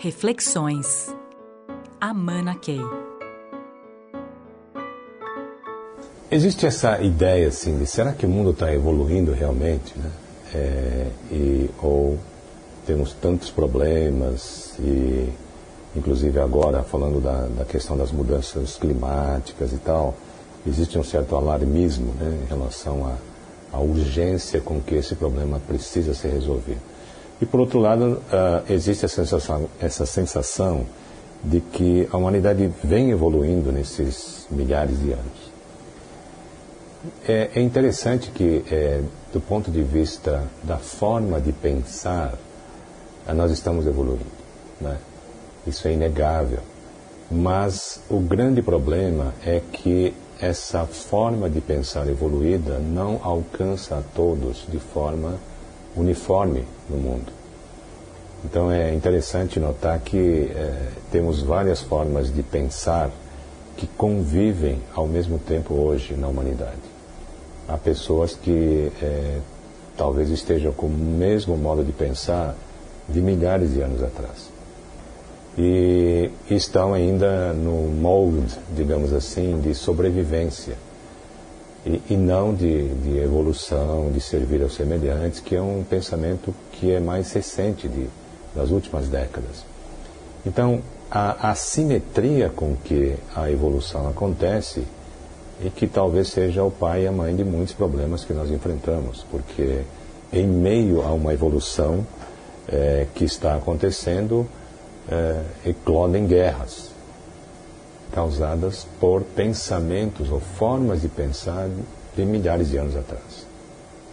Reflexões. Amana Key. Existe essa ideia assim de será que o mundo está evoluindo realmente, né? É, e, ou temos tantos problemas e inclusive agora falando da, da questão das mudanças climáticas e tal, existe um certo alarmismo né, em relação à, à urgência com que esse problema precisa ser resolvido. E por outro lado, uh, existe a sensação, essa sensação de que a humanidade vem evoluindo nesses milhares de anos. É, é interessante que, é, do ponto de vista da forma de pensar, nós estamos evoluindo. Né? Isso é inegável. Mas o grande problema é que essa forma de pensar evoluída não alcança a todos de forma uniforme no mundo. Então é interessante notar que é, temos várias formas de pensar que convivem ao mesmo tempo hoje na humanidade. Há pessoas que é, talvez estejam com o mesmo modo de pensar de milhares de anos atrás. E estão ainda no molde, digamos assim, de sobrevivência. E, e não de, de, evolução, de servir aos semelhantes, que é um pensamento que é mais recente de, das últimas décadas. Então, a assimetria com que a evolução acontece e que talvez seja o pai e a mãe de muitos problemas que nós enfrentamos, porque em meio a uma evolução é, que está acontecendo, é, eclodem guerras causadas por pensamentos ou formas de pensar de milhares de anos atrás,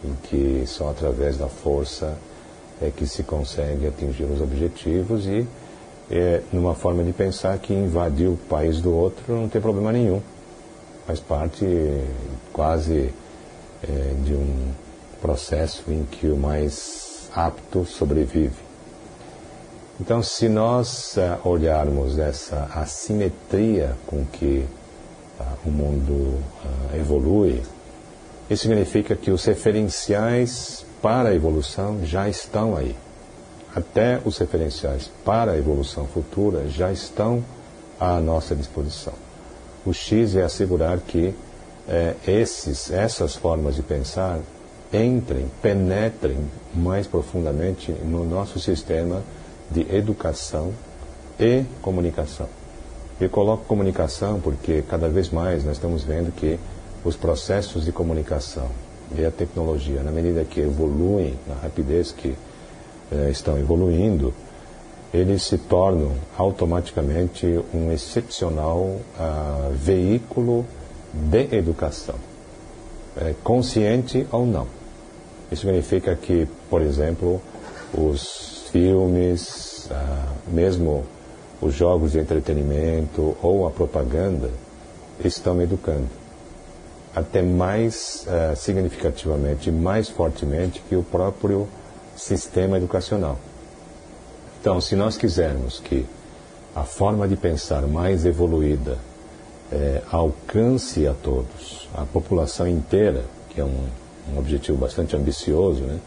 em que só através da força é que se consegue atingir os objetivos e é, numa forma de pensar que invadir o país do outro não tem problema nenhum. Faz parte quase é, de um processo em que o mais apto sobrevive. Então, se nós uh, olharmos essa assimetria com que uh, o mundo uh, evolui, isso significa que os referenciais para a evolução já estão aí. Até os referenciais para a evolução futura já estão à nossa disposição. O X é assegurar que eh, esses, essas formas de pensar entrem, penetrem mais profundamente no nosso sistema de educação e comunicação. Eu coloco comunicação porque cada vez mais nós estamos vendo que os processos de comunicação e a tecnologia, na medida que evoluem, na rapidez que eh, estão evoluindo, eles se tornam automaticamente um excepcional uh, veículo de educação, é, consciente ou não. Isso significa que, por exemplo, os filmes, ah, mesmo os jogos de entretenimento ou a propaganda estão educando. Até mais ah, significativamente, mais fortemente que o próprio sistema educacional. Então, se nós quisermos que a forma de pensar mais evoluída eh, alcance a todos, a população inteira, que é um, um objetivo bastante ambicioso, né?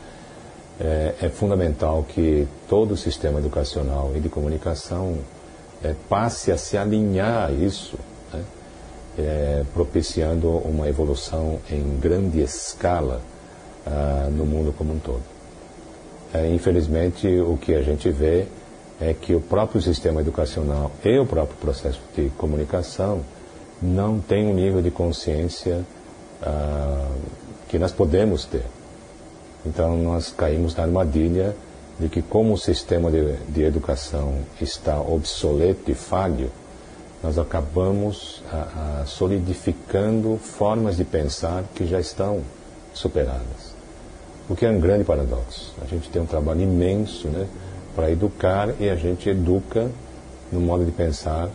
É, é fundamental que todo o sistema educacional e de comunicação é, passe a se alinhar a isso, né? é, propiciando uma evolução em grande escala ah, no mundo como um todo. É, infelizmente, o que a gente vê é que o próprio sistema educacional e o próprio processo de comunicação não tem um nível de consciência ah, que nós podemos ter. Então nós caímos na armadilha de que como o sistema de, de educação está obsoleto e falho, nós acabamos a, a solidificando formas de pensar que já estão superadas. O que é um grande paradoxo. A gente tem um trabalho imenso né, para educar e a gente educa no modo de pensar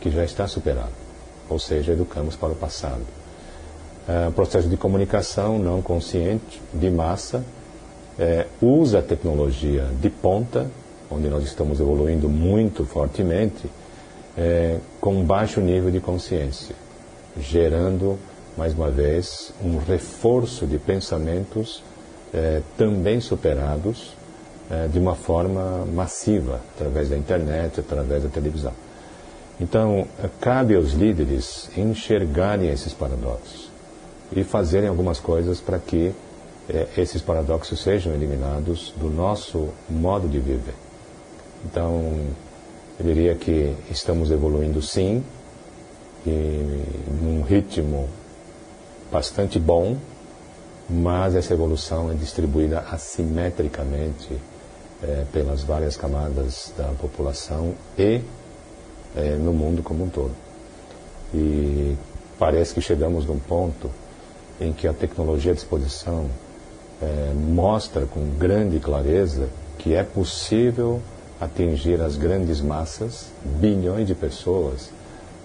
que já está superado. Ou seja, educamos para o passado. É, processo de comunicação não consciente, de massa, é, usa a tecnologia de ponta, onde nós estamos evoluindo muito fortemente, é, com baixo nível de consciência, gerando, mais uma vez, um reforço de pensamentos é, também superados é, de uma forma massiva, através da internet, através da televisão. Então, cabe aos líderes enxergarem esses paradoxos e fazerem algumas coisas para que é, esses paradoxos sejam eliminados do nosso modo de viver. Então, eu diria que estamos evoluindo sim, e num ritmo bastante bom, mas essa evolução é distribuída assimetricamente é, pelas várias camadas da população e é, no mundo como um todo. E parece que chegamos num ponto em que a tecnologia à disposição é, mostra com grande clareza que é possível atingir as grandes massas, bilhões de pessoas,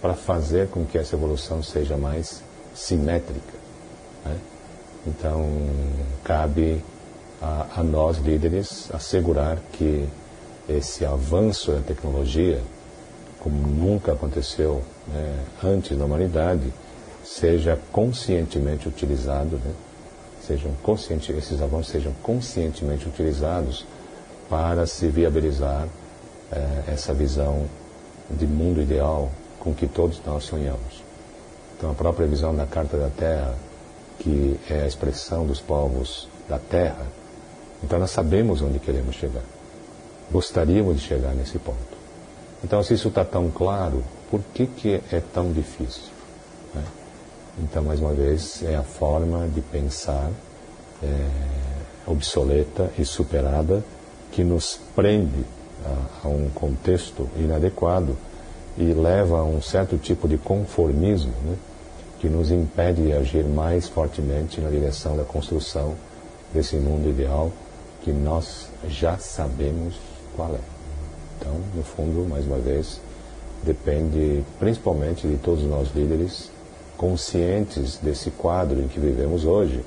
para fazer com que essa evolução seja mais simétrica. Né? Então, cabe a, a, nós líderes assegurar que esse avanço da tecnologia, como nunca aconteceu né, antes na humanidade, seja conscientemente utilizado, né? Sejam consciente, esses avanços sejam conscientemente utilizados para se viabilizar eh, essa visão de mundo ideal com que todos nós sonhamos. Então, a própria visão da Carta da Terra, que é a expressão dos povos da Terra, então nós sabemos onde queremos chegar. Gostaríamos de chegar nesse ponto. Então, se isso está tão claro, por que, que é tão difícil? Né? Então, mais uma vez, é a forma de pensar é, obsoleta e superada que nos prende a, a, um contexto inadequado e leva a um certo tipo de conformismo né, que nos impede de agir mais fortemente na direção da construção desse mundo ideal que nós já sabemos qual é. Então, no fundo, mais uma vez, depende principalmente de todos nós líderes conscientes desse quadro em que vivemos hoje,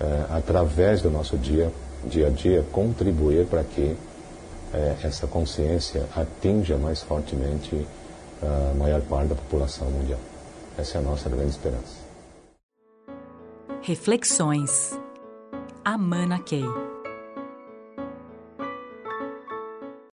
é, através do nosso dia, dia a dia, contribuir para que é, essa consciência atinja mais fortemente a maior parte da população mundial. Essa é a nossa grande esperança. Reflexões. Amana Key.